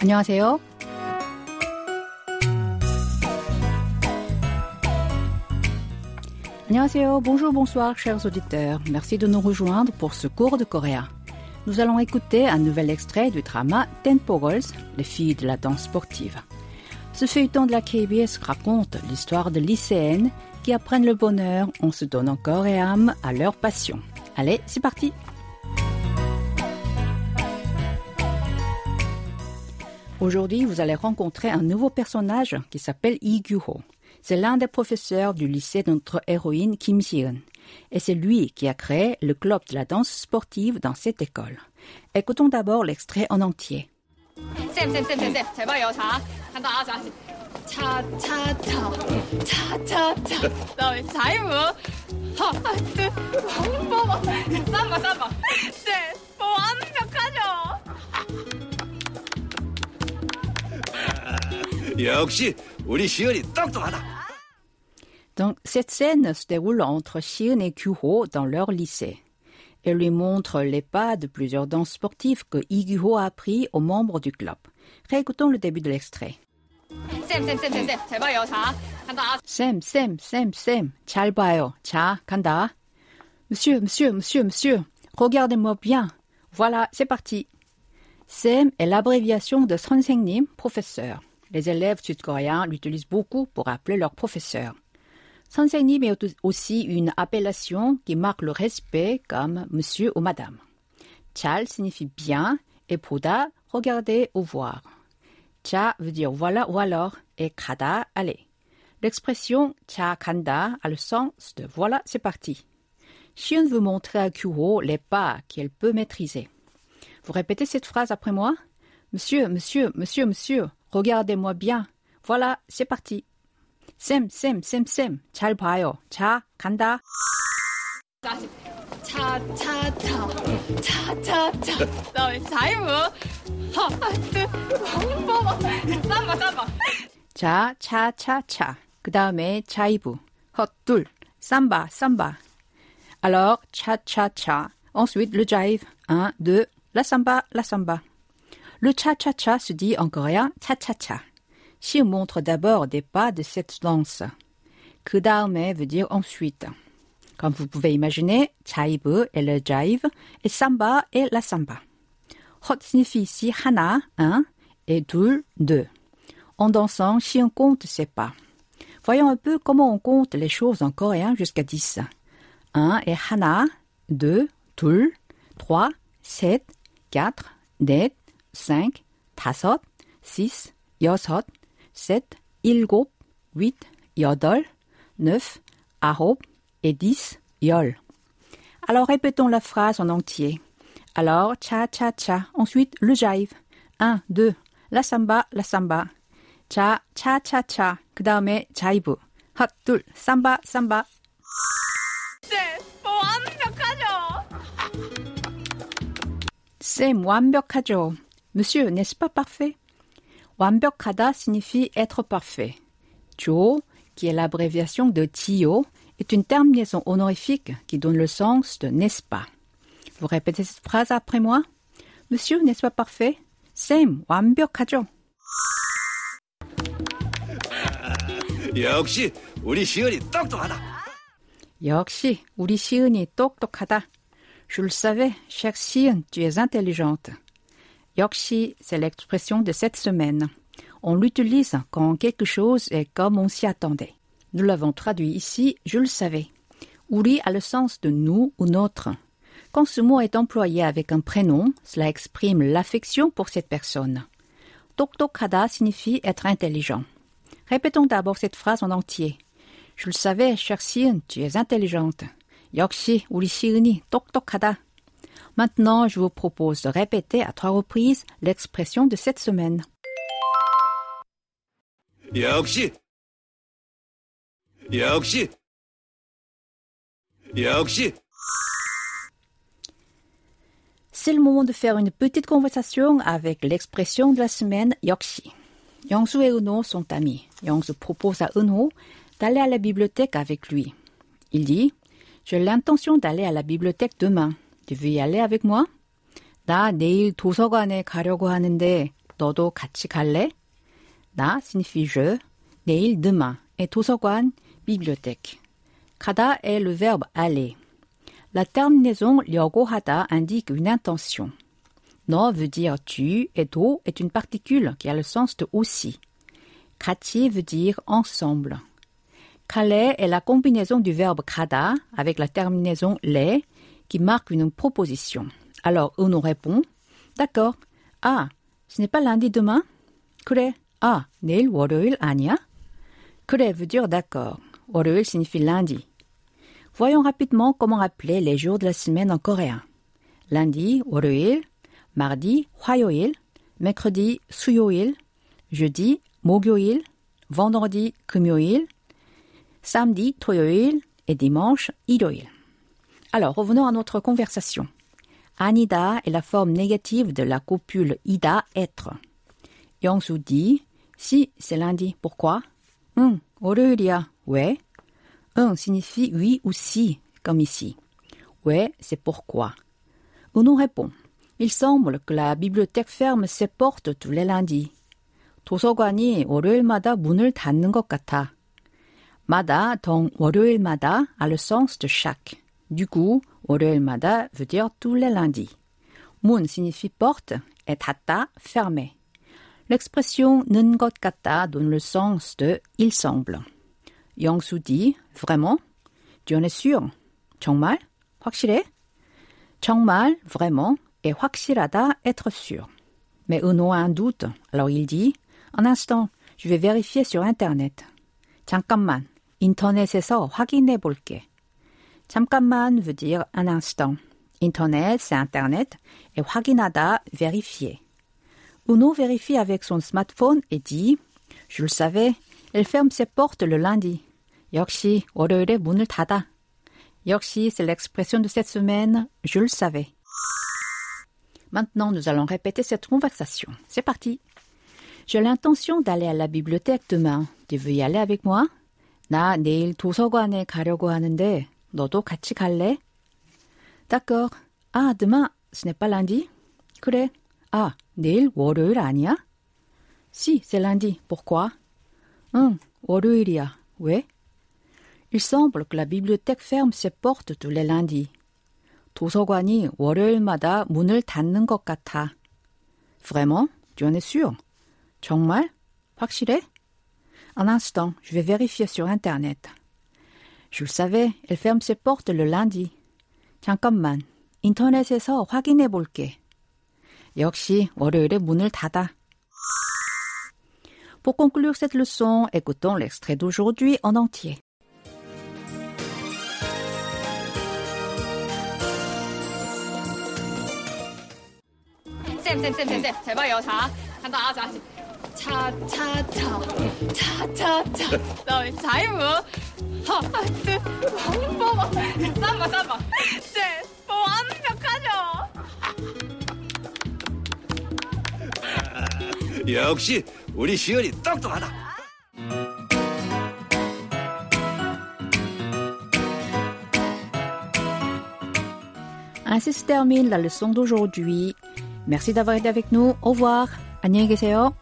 안녕하세요. 안녕하세요. Bonjour, bonsoir, chers auditeurs. Merci de nous rejoindre pour ce cours de coréen. Nous allons écouter un nouvel extrait du drama Tempo Girls, les filles de la danse sportive. Ce feuilleton de la KBS raconte l'histoire de lycéennes qui apprennent le bonheur en se donnant corps et âme à leur passion. Allez, c'est parti! Aujourd'hui, vous allez rencontrer un nouveau personnage qui s'appelle Lee Gyu-ho. C'est l'un des professeurs du lycée de notre héroïne Kim Si-eun. Et c'est lui qui a créé le club de la danse sportive dans cette école. Écoutons d'abord l'extrait en entier. 역시 우리 시은이 똑똑하다. Donc, cette scène se déroule entre Shion et Kyuho dans leur lycée. Elle lui montre les pas de plusieurs danses sportives que Lee Gyu-ho a appris aux membres du club. Réécoutons le début de l'extrait. 쌤, 쌤, 쌤, 쌤, 쌤, 제발요. 자, 간다. Sam, Sam, Sam, Sam, 잘 봐요. 자, 간다. Monsieur, monsieur, monsieur, monsieur, regardez-moi bien. Voilà, c'est parti. Sam est l'abréviation de 선생님, professeur. Les élèves sud-coréens l'utilisent beaucoup pour appeler leurs professeurs. Sansenim est aussi une appellation qui marque le respect comme monsieur ou madame. Chal signifie bien et poda regarder ou voir. Cha veut dire voilà ou alors et kada aller. L'expression cha kanda a le sens de voilà c'est parti. Shion veut montrer à Kyuho les pas qu'elle peut maîtriser. Vous répétez cette phrase après moi? Monsieur, monsieur, monsieur, monsieur. regardez-moi bien. Voilà, c'est parti. 쌤, 쌤, 쌤, 쌤, 잘 봐요. 자, 간다. 자, 차, 차, 차, 차, 차, 차. 그다음에 자이브, 하트, 왕법, 쌈바, 쌈바. 자, 차, 차, 차. 그 다음에 자이브, 헛둘, 삼바, 삼바. Alors, cha, cha, cha. Ensuite, le jive. Un, deux, la samba, la samba. Le cha-cha-cha se dit en coréen cha-cha-cha. Si montre d'abord des pas de cette danse. Kudaume veut dire ensuite. Comme vous pouvez imaginer, jive est le jive et samba est la samba. Hot signifie ici hana, un, et dul, deux. En dansant, si on compte ses pas. Voyons un peu comment on compte les choses en coréen jusqu'à 10. 1 est hana, 2, tul, 3, 7, 4, net, 5, 다섯, 6, 여섯, 7, 일곱, 8, 여덟, 9, 아홉 et 10, 열. Alors répétons la phrase en entier. Alors, cha cha cha. Ensuite, le jive. 1, 2, la samba, la samba. 자, cha cha cha. 그 다음에 자이브. 핫, 둘, 삼바, 삼바. 쌤, 뭐 완벽하죠? 쌤, 완벽하죠. Monsieur, n'est-ce pas parfait? 완벽하다 signifie être parfait. 조, qui est l'abréviation de Tio, est une terminaison honorifique qui donne le sens de n'est-ce pas. Vous répétez cette phrase après moi? Monsieur, n'est-ce pas parfait? 쌤, 완벽하죠. 역시 우리 시은이 똑똑하다. 역시 우리 시은이 똑똑하다. Je le savais, chère Sian, tu es intelligente. Yorkshi, c'est l'expression de cette semaine. On l'utilise quand quelque chose est comme on s'y attendait. Nous l'avons traduit ici, je le savais. Uri a le sens de nous ou notre. Quand ce mot est employé avec un prénom, cela exprime l'affection pour cette personne. Toktokada signifie être intelligent. Répétons d'abord cette phrase en entier. Je le savais, cher Sien, tu es intelligente. Yorkshi, Uri Siuni, Toktokada. Maintenant, je vous propose de répéter à trois reprises l'expression de cette semaine. 역시 역시 역시 C'est le moment de faire une petite conversation avec l'expression de la semaine 역시. Yongsu et Uno sont amis. Yongsu propose à Uno d'aller à la bibliothèque avec lui. Il dit J'ai l'intention d'aller à la bibliothèque demain. Tu veux y aller avec moi? 나 내일 도서관에 가려고 하는데 너도 같이 갈래? 나 signifie je, 내일 demain et 도서관 bibliothèque. 가다 est le verbe aller. La terminaison 려고하다 indique une intention. No veut dire tu et do est une particule qui a le sens de aussi. 같이 veut dire ensemble. 갈래 est la combinaison du verbe 가다 avec la terminaison les qui marque une proposition. Alors, Uno répond D'accord. Ah, ce n'est pas lundi demain 그래. Ah, 내일 월요일 아니야? 그래 veut dire d'accord. 월요일 signifie lundi. Voyons rapidement comment appeler les jours de la semaine en coréen. Lundi, 월요일, mardi, 화요일, mercredi, 수요일, jeudi, 목요일, vendredi, 금요일, samedi, 토요일 et dimanche, 일요일. Alors, revenons à notre conversation. Anida est la forme négative de la copule ida, être. Yongsu dit, si, c'est lundi. Pourquoi? 응, 월요일이야. 왜? 응 signifie oui ou si, comme ici. Ouais, c'est pourquoi. Uno répond, il semble que la bibliothèque ferme ses portes tous les lundis. 도서관이 월요일마다 문을 닫는 것 같아. 마다, donc 월요일마다, a le sens de chaque. Du coup, 월요일마다 veut dire tous les lundis. 문 signifie porte et 닫다, fermé. L'expression 는 것 같다 donne le sens de il semble. Yongsu dit vraiment? Tu en es sûr? 정말? 확실해? 정말, vraiment, et 확실하다, être sûr. Mais Uno a un doute, alors il dit un instant, je vais vérifier sur Internet. 잠깐만, 인터넷에서 확인해 볼게. 잠깐만 veut dire un instant. Internet, c'est Internet, et 확인하다, vérifier. Uno vérifie avec son smartphone et dit Je le savais, elle ferme ses portes le lundi. 역시 월요일에 문을 닫아. 역시 c'est l'expression de cette semaine, je le savais. Maintenant, nous allons répéter cette conversation. C'est parti. J'ai l'intention d'aller à la bibliothèque demain. Tu veux y aller avec moi? 나 내일 도서관에 가려고 하는데 너도 같이 갈래? D'accord. Ah, demain, ce n'est pas lundi? 그래. Ah, 내일 월요일 아니야? Si, c'est lundi. Pourquoi? 응, 월요일이야. 왜? Il semble que la bibliothèque ferme ses portes tous les lundis. 도서관이 월요일마다 문을 닫는 것 같아. Vraiment? Tu en es sûr? 정말? 확실해? Un instant, je vais vérifier sur Internet. Je le savais, elle ferme ses portes le lundi. 잠깐만, 인터넷에서 확인해 볼게. 역시 월요일에 문을 닫아. Pour conclure cette leçon, écoutons l'extrait d'aujourd'hui en entier. 쌤, 쌤, 쌤, 쌤, 쌤. 잘 봐요. 자, 간다. 자, 차, 차, 차. 차, 차, 차. 그다음에 자이브. 하, 하트, 왕버버. 쌈바, 쌈바. 쌤, 뭐 완벽하죠? 역시 우리 시연이 똑똑하다. Ainsi se termine la leçon d'aujourd'hui. Merci d'avoir été avec nous. Au revoir. 안녕히 계세요.